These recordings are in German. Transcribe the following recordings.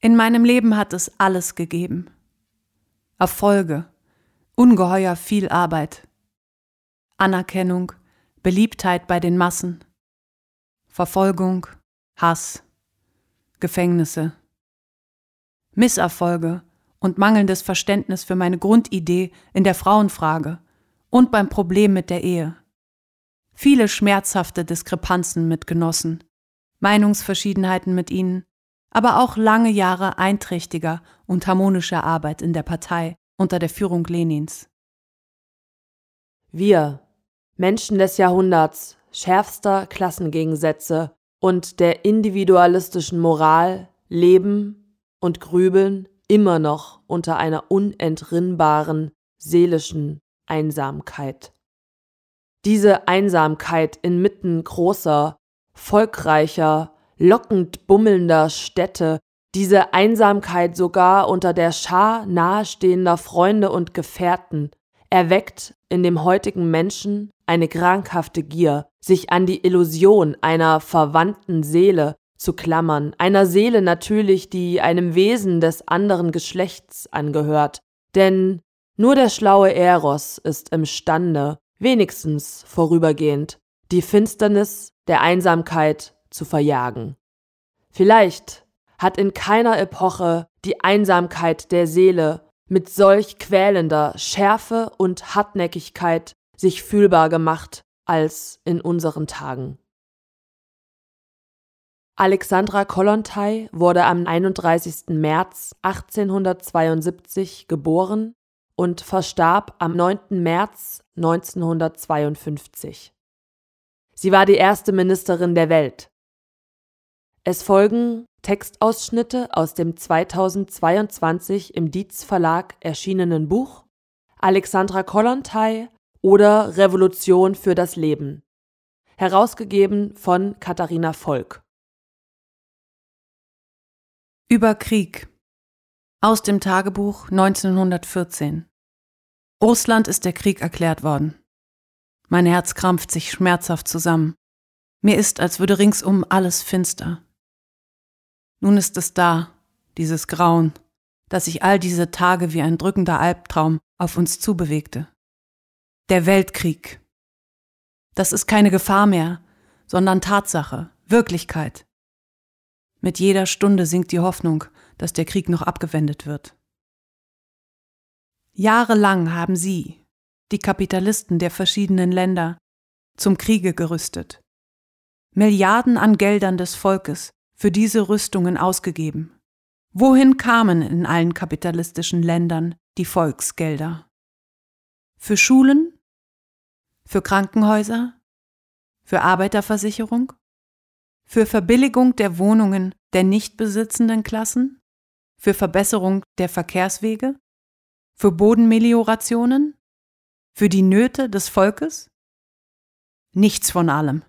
In meinem Leben hat es alles gegeben. Erfolge, ungeheuer viel Arbeit, Anerkennung, Beliebtheit bei den Massen, Verfolgung, Hass, Gefängnisse, Misserfolge und mangelndes Verständnis für meine Grundidee in der Frauenfrage und beim Problem mit der Ehe. Viele schmerzhafte Diskrepanzen mit Genossen, Meinungsverschiedenheiten mit ihnen, aber auch lange Jahre einträchtiger und harmonischer Arbeit in der Partei unter der Führung Lenins. Wir, Menschen des Jahrhunderts, schärfster Klassengegensätze und der individualistischen Moral, leben und grübeln immer noch unter einer unentrinnbaren seelischen Einsamkeit. Diese Einsamkeit inmitten großer, volkreicher, lockend bummelnder Städte, diese Einsamkeit sogar unter der Schar nahestehender Freunde und Gefährten, erweckt in dem heutigen Menschen eine krankhafte Gier, sich an die Illusion einer verwandten Seele zu klammern, einer Seele natürlich, die einem Wesen des anderen Geschlechts angehört, denn nur der schlaue Eros ist imstande, wenigstens vorübergehend, die Finsternis der Einsamkeit zu verjagen. Vielleicht hat in keiner Epoche die Einsamkeit der Seele mit solch quälender Schärfe und Hartnäckigkeit sich fühlbar gemacht als in unseren Tagen. Alexandra Kollontai wurde am 31. März 1872 geboren und verstarb am 9. März 1952. Sie war die erste Ministerin der Welt. Es folgen Textausschnitte aus dem 2022 im Dietz Verlag erschienenen Buch Alexandra Kollontai oder Revolution für das Leben, herausgegeben von Katharina Volk. Über Krieg aus dem Tagebuch 1914 Russland ist der Krieg erklärt worden. Mein Herz krampft sich schmerzhaft zusammen. Mir ist, als würde ringsum alles finster. Nun ist es da, dieses Grauen, das sich all diese Tage wie ein drückender Albtraum auf uns zubewegte. Der Weltkrieg. Das ist keine Gefahr mehr, sondern Tatsache, Wirklichkeit. Mit jeder Stunde sinkt die Hoffnung, dass der Krieg noch abgewendet wird. Jahrelang haben Sie, die Kapitalisten der verschiedenen Länder, zum Kriege gerüstet. Milliarden an Geldern des Volkes für diese Rüstungen ausgegeben. Wohin kamen in allen kapitalistischen Ländern die Volksgelder? Für Schulen? Für Krankenhäuser? Für Arbeiterversicherung? für Verbilligung der Wohnungen der nicht besitzenden Klassen, für Verbesserung der Verkehrswege, für Bodenmeliorationen, für die Nöte des Volkes? Nichts von allem.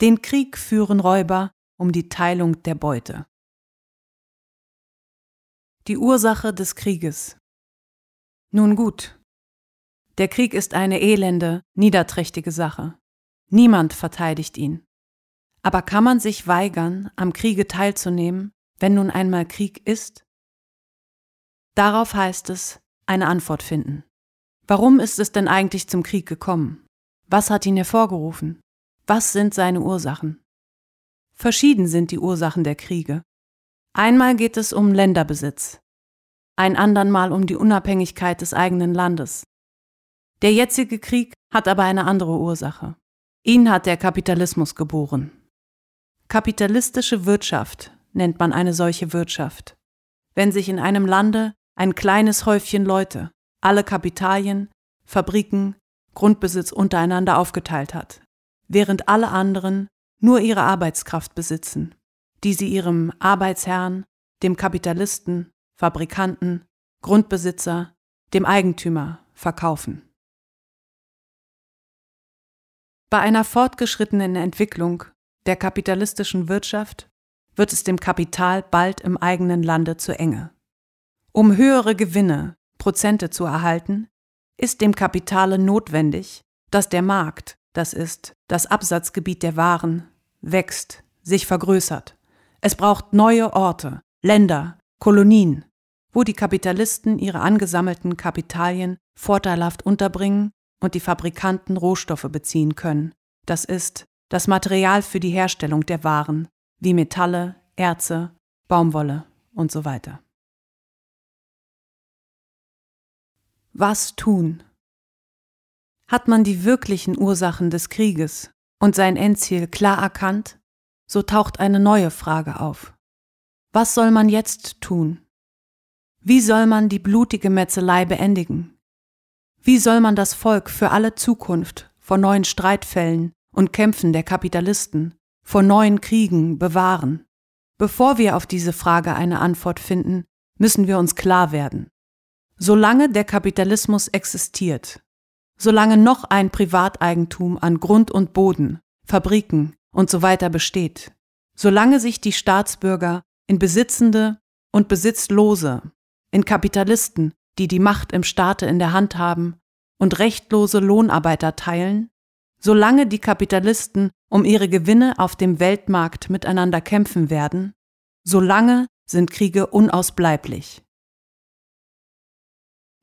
Den Krieg führen Räuber um die Teilung der Beute. Die Ursache des Krieges. Nun gut, der Krieg ist eine elende, niederträchtige Sache. Niemand verteidigt ihn. Aber kann man sich weigern, am Kriege teilzunehmen, wenn nun einmal Krieg ist? Darauf heißt es, eine Antwort finden. Warum ist es denn eigentlich zum Krieg gekommen? Was hat ihn hervorgerufen? Was sind seine Ursachen? Verschieden sind die Ursachen der Kriege. Einmal geht es um Länderbesitz, ein andern Mal um die Unabhängigkeit des eigenen Landes. Der jetzige Krieg hat aber eine andere Ursache. Ihn hat der Kapitalismus geboren. Kapitalistische Wirtschaft nennt man eine solche Wirtschaft. Wenn sich in einem Lande ein kleines Häufchen Leute alle Kapitalien, Fabriken, Grundbesitz untereinander aufgeteilt hat, während alle anderen nur ihre Arbeitskraft besitzen, die sie ihrem Arbeitsherrn, dem Kapitalisten, Fabrikanten, Grundbesitzer, dem Eigentümer verkaufen. Bei einer fortgeschrittenen Entwicklung der kapitalistischen Wirtschaft wird es dem Kapital bald im eigenen Lande zu enge. Um höhere Gewinne, Prozente zu erhalten, ist dem Kapitale notwendig, dass der Markt, das ist das Absatzgebiet der Waren, wächst, sich vergrößert. Es braucht neue Orte, Länder, Kolonien, wo die Kapitalisten ihre angesammelten Kapitalien vorteilhaft unterbringen und die Fabrikanten Rohstoffe beziehen können, das ist das Material für die Herstellung der Waren, wie Metalle, Erze, Baumwolle und so weiter. Was tun? Hat man die wirklichen Ursachen des Krieges und sein Endziel klar erkannt, so taucht eine neue Frage auf. Was soll man jetzt tun? Wie soll man die blutige Metzelei beendigen? Wie soll man das Volk für alle Zukunft vor neuen Streitfällen und Kämpfen der Kapitalisten, vor neuen Kriegen bewahren? Bevor wir auf diese Frage eine Antwort finden, müssen wir uns klar werden. Solange der Kapitalismus existiert, solange noch ein Privateigentum an Grund und Boden, Fabriken und so weiter besteht, solange sich die Staatsbürger in Besitzende und Besitzlose, in Kapitalisten, die die Macht im Staate in der Hand haben und rechtlose Lohnarbeiter teilen, solange die Kapitalisten um ihre Gewinne auf dem Weltmarkt miteinander kämpfen werden, solange sind Kriege unausbleiblich.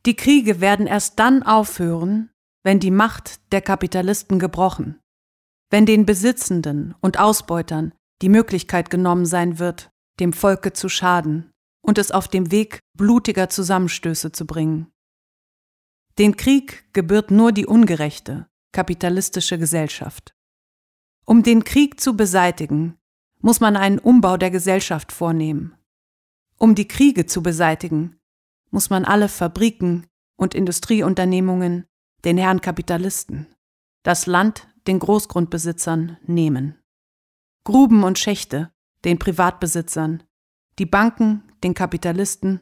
Die Kriege werden erst dann aufhören, wenn die Macht der Kapitalisten gebrochen, wenn den Besitzenden und Ausbeutern die Möglichkeit genommen sein wird, dem Volke zu schaden und es auf dem Weg blutiger Zusammenstöße zu bringen. Den Krieg gebührt nur die ungerechte, kapitalistische Gesellschaft. Um den Krieg zu beseitigen, muss man einen Umbau der Gesellschaft vornehmen. Um die Kriege zu beseitigen, muss man alle Fabriken und Industrieunternehmungen den Herren Kapitalisten, das Land den Großgrundbesitzern nehmen. Gruben und Schächte den Privatbesitzern, die Banken den Kapitalisten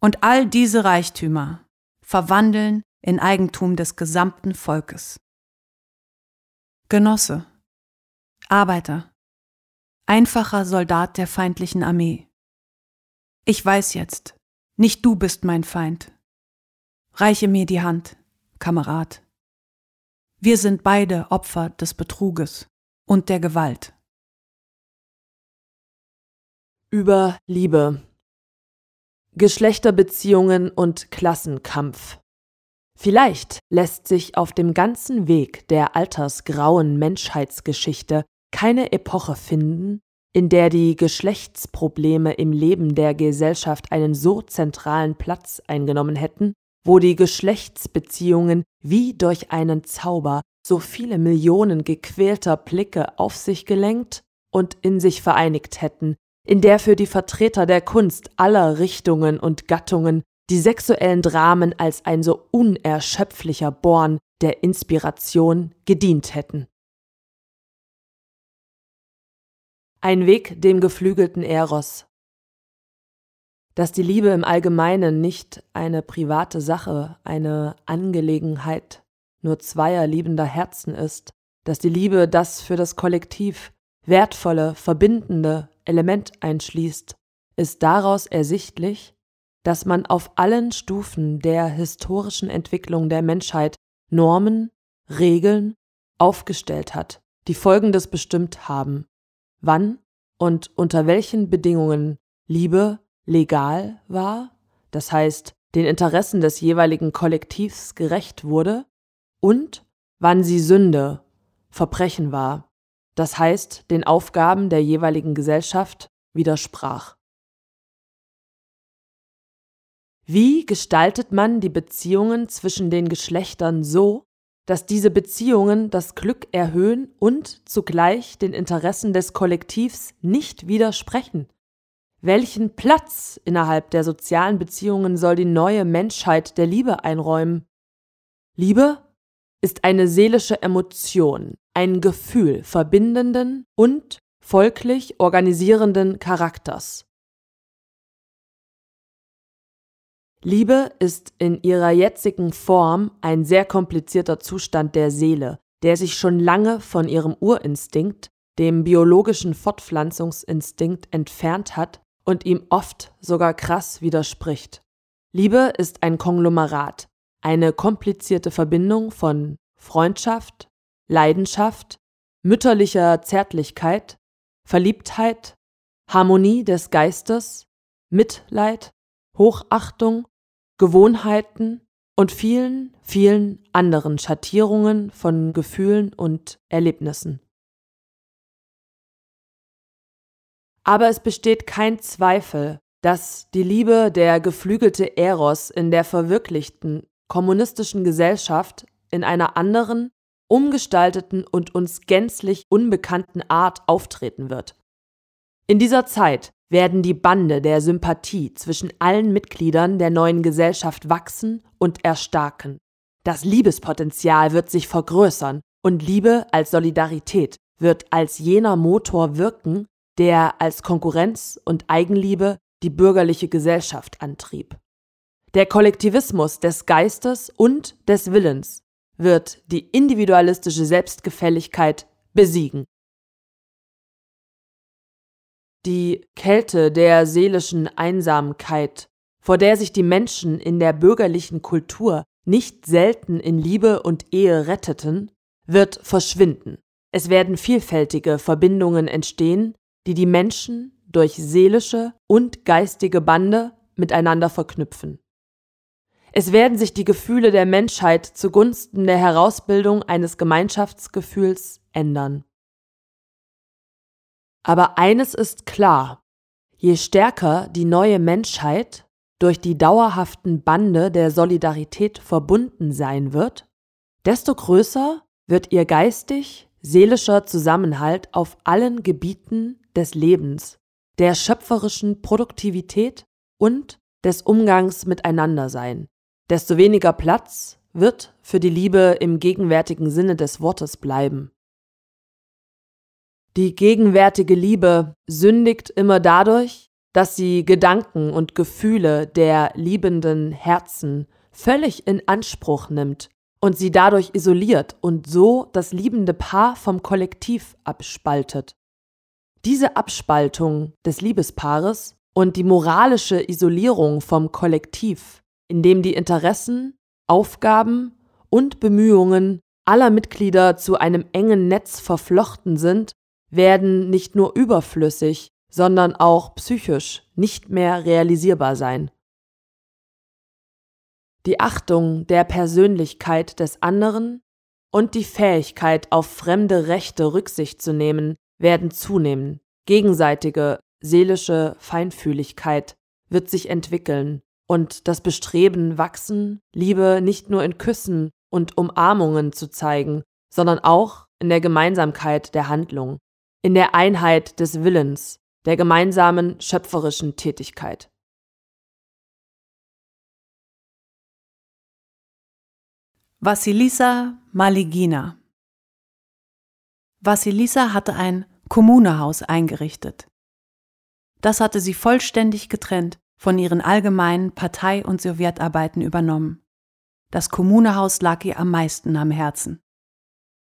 und all diese Reichtümer verwandeln in Eigentum des gesamten Volkes. Genosse, Arbeiter, einfacher Soldat der feindlichen Armee. Ich weiß jetzt, nicht du bist mein Feind. Reiche mir die Hand, Kamerad. Wir sind beide Opfer des Betruges und der Gewalt. Über Liebe. Geschlechterbeziehungen und Klassenkampf. Vielleicht lässt sich auf dem ganzen Weg der altersgrauen Menschheitsgeschichte keine Epoche finden, in der die Geschlechtsprobleme im Leben der Gesellschaft einen so zentralen Platz eingenommen hätten, wo die Geschlechtsbeziehungen wie durch einen Zauber so viele Millionen gequälter Blicke auf sich gelenkt und in sich vereinigt hätten, in der für die Vertreter der Kunst aller Richtungen und Gattungen die sexuellen Dramen als ein so unerschöpflicher Born der Inspiration gedient hätten. Ein Weg dem geflügelten Eros. Dass die Liebe im Allgemeinen nicht eine private Sache, eine Angelegenheit nur zweier liebender Herzen ist, dass die Liebe das für das Kollektiv wertvolle, verbindende Element einschließt, ist daraus ersichtlich, dass man auf allen Stufen der historischen Entwicklung der Menschheit Normen, Regeln aufgestellt hat, die Folgendes bestimmt haben. Wann und unter welchen Bedingungen Liebe legal war, das heißt den Interessen des jeweiligen Kollektivs gerecht wurde, und wann sie Sünde, Verbrechen war, das heißt den Aufgaben der jeweiligen Gesellschaft widersprach. Wie gestaltet man die Beziehungen zwischen den Geschlechtern so, dass diese Beziehungen das Glück erhöhen und zugleich den Interessen des Kollektivs nicht widersprechen. Welchen Platz innerhalb der sozialen Beziehungen soll die neue Menschheit der Liebe einräumen? Liebe ist eine seelische Emotion, ein Gefühl verbindenden und folglich organisierenden Charakters. Liebe ist in ihrer jetzigen Form ein sehr komplizierter Zustand der Seele, der sich schon lange von ihrem Urinstinkt, dem biologischen Fortpflanzungsinstinkt, entfernt hat und ihm oft sogar krass widerspricht. Liebe ist ein Konglomerat, eine komplizierte Verbindung von Freundschaft, Leidenschaft, mütterlicher Zärtlichkeit, Verliebtheit, Harmonie des Geistes, Mitleid, Hochachtung, Gewohnheiten und vielen, vielen anderen Schattierungen von Gefühlen und Erlebnissen. Aber es besteht kein Zweifel, dass die Liebe der geflügelte Eros in der verwirklichten kommunistischen Gesellschaft in einer anderen, umgestalteten und uns gänzlich unbekannten Art auftreten wird. In dieser Zeit werden die Bande der Sympathie zwischen allen Mitgliedern der neuen Gesellschaft wachsen und erstarken. Das Liebespotenzial wird sich vergrößern und Liebe als Solidarität wird als jener Motor wirken, der als Konkurrenz und Eigenliebe die bürgerliche Gesellschaft antrieb. Der Kollektivismus des Geistes und des Willens wird die individualistische Selbstgefälligkeit besiegen. Die Kälte der seelischen Einsamkeit, vor der sich die Menschen in der bürgerlichen Kultur nicht selten in Liebe und Ehe retteten, wird verschwinden. Es werden vielfältige Verbindungen entstehen, die die Menschen durch seelische und geistige Bande miteinander verknüpfen. Es werden sich die Gefühle der Menschheit zugunsten der Herausbildung eines Gemeinschaftsgefühls ändern. Aber eines ist klar, je stärker die neue Menschheit durch die dauerhaften Bande der Solidarität verbunden sein wird, desto größer wird ihr geistig seelischer Zusammenhalt auf allen Gebieten des Lebens, der schöpferischen Produktivität und des Umgangs miteinander sein. Desto weniger Platz wird für die Liebe im gegenwärtigen Sinne des Wortes bleiben. Die gegenwärtige Liebe sündigt immer dadurch, dass sie Gedanken und Gefühle der liebenden Herzen völlig in Anspruch nimmt und sie dadurch isoliert und so das liebende Paar vom Kollektiv abspaltet. Diese Abspaltung des Liebespaares und die moralische Isolierung vom Kollektiv, in dem die Interessen, Aufgaben und Bemühungen aller Mitglieder zu einem engen Netz verflochten sind, werden nicht nur überflüssig, sondern auch psychisch nicht mehr realisierbar sein. Die Achtung der Persönlichkeit des anderen und die Fähigkeit, auf fremde Rechte Rücksicht zu nehmen, werden zunehmen. Gegenseitige seelische Feinfühligkeit wird sich entwickeln und das Bestreben wachsen, Liebe nicht nur in Küssen und Umarmungen zu zeigen, sondern auch in der Gemeinsamkeit der Handlung, in der Einheit des Willens, der gemeinsamen schöpferischen Tätigkeit. Vassilisa Maligina Vassilisa hatte ein Kommunehaus eingerichtet. Das hatte sie vollständig getrennt von ihren allgemeinen Partei- und Sowjetarbeiten übernommen. Das Kommunehaus lag ihr am meisten am Herzen.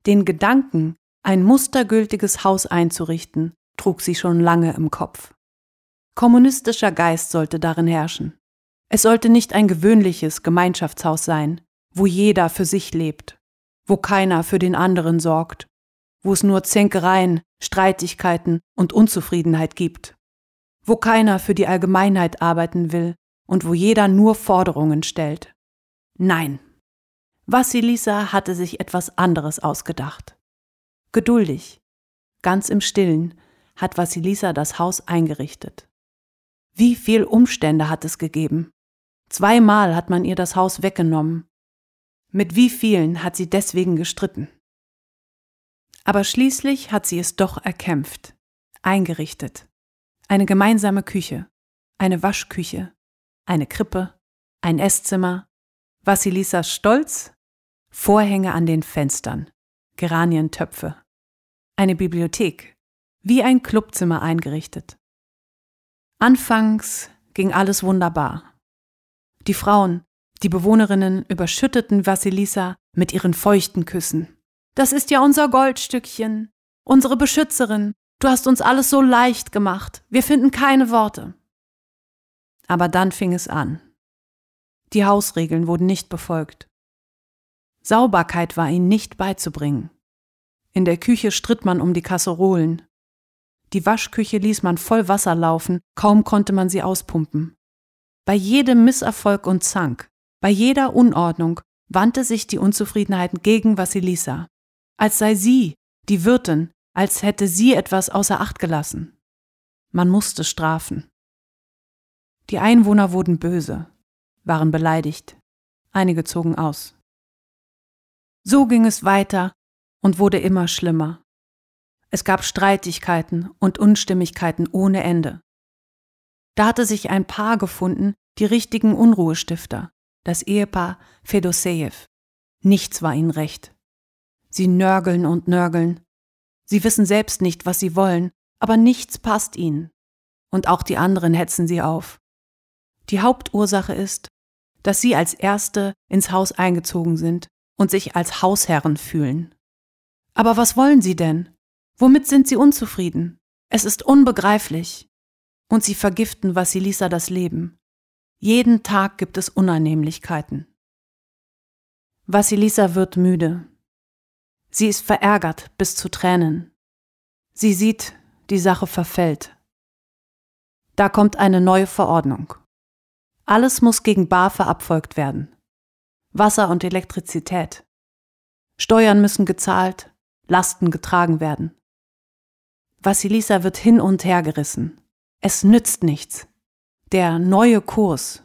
Den Gedanken, ein mustergültiges Haus einzurichten, trug sie schon lange im Kopf. Kommunistischer Geist sollte darin herrschen. Es sollte nicht ein gewöhnliches Gemeinschaftshaus sein, wo jeder für sich lebt, wo keiner für den anderen sorgt wo es nur Zänkereien, Streitigkeiten und Unzufriedenheit gibt, wo keiner für die Allgemeinheit arbeiten will und wo jeder nur Forderungen stellt. Nein, Vassilisa hatte sich etwas anderes ausgedacht. Geduldig, ganz im Stillen, hat Vassilisa das Haus eingerichtet. Wie viel Umstände hat es gegeben? Zweimal hat man ihr das Haus weggenommen. Mit wie vielen hat sie deswegen gestritten? Aber schließlich hat sie es doch erkämpft, eingerichtet. Eine gemeinsame Küche, eine Waschküche, eine Krippe, ein Esszimmer, Vasilisas Stolz, Vorhänge an den Fenstern, Geranientöpfe, eine Bibliothek, wie ein Clubzimmer eingerichtet. Anfangs ging alles wunderbar. Die Frauen, die Bewohnerinnen überschütteten Vasilisa mit ihren feuchten Küssen. Das ist ja unser Goldstückchen, unsere Beschützerin. Du hast uns alles so leicht gemacht. Wir finden keine Worte. Aber dann fing es an. Die Hausregeln wurden nicht befolgt. Sauberkeit war ihnen nicht beizubringen. In der Küche stritt man um die Kasserolen. Die Waschküche ließ man voll Wasser laufen, kaum konnte man sie auspumpen. Bei jedem Misserfolg und Zank, bei jeder Unordnung wandte sich die Unzufriedenheit gegen Vassilisa, als sei sie, die Wirtin, als hätte sie etwas außer Acht gelassen. Man musste strafen. Die Einwohner wurden böse, waren beleidigt, einige zogen aus. So ging es weiter und wurde immer schlimmer. Es gab Streitigkeiten und Unstimmigkeiten ohne Ende. Da hatte sich ein Paar gefunden, die richtigen Unruhestifter, das Ehepaar Fedosejew. Nichts war ihnen recht. Sie nörgeln und nörgeln. Sie wissen selbst nicht, was sie wollen, aber nichts passt ihnen. Und auch die anderen hetzen sie auf. Die Hauptursache ist, dass sie als Erste ins Haus eingezogen sind und sich als Hausherren fühlen. Aber was wollen sie denn? Womit sind sie unzufrieden? Es ist unbegreiflich. Und sie vergiften Vassilisa das Leben. Jeden Tag gibt es Unannehmlichkeiten. Vassilisa wird müde. Sie ist verärgert bis zu Tränen. Sie sieht, die Sache verfällt. Da kommt eine neue Verordnung. Alles muss gegen Bar verabfolgt werden. Wasser und Elektrizität. Steuern müssen gezahlt, Lasten getragen werden. Vassilisa wird hin und her gerissen. Es nützt nichts. Der neue Kurs.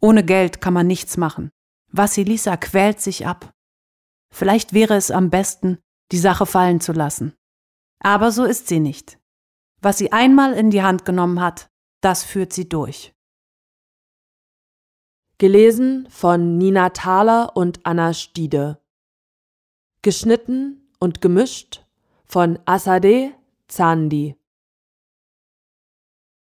Ohne Geld kann man nichts machen. Vassilisa quält sich ab. Vielleicht wäre es am besten, die Sache fallen zu lassen. Aber so ist sie nicht. Was sie einmal in die Hand genommen hat, das führt sie durch. Gelesen von Nina Thaler und Anna Stiede. Geschnitten und gemischt von Asade Zandi.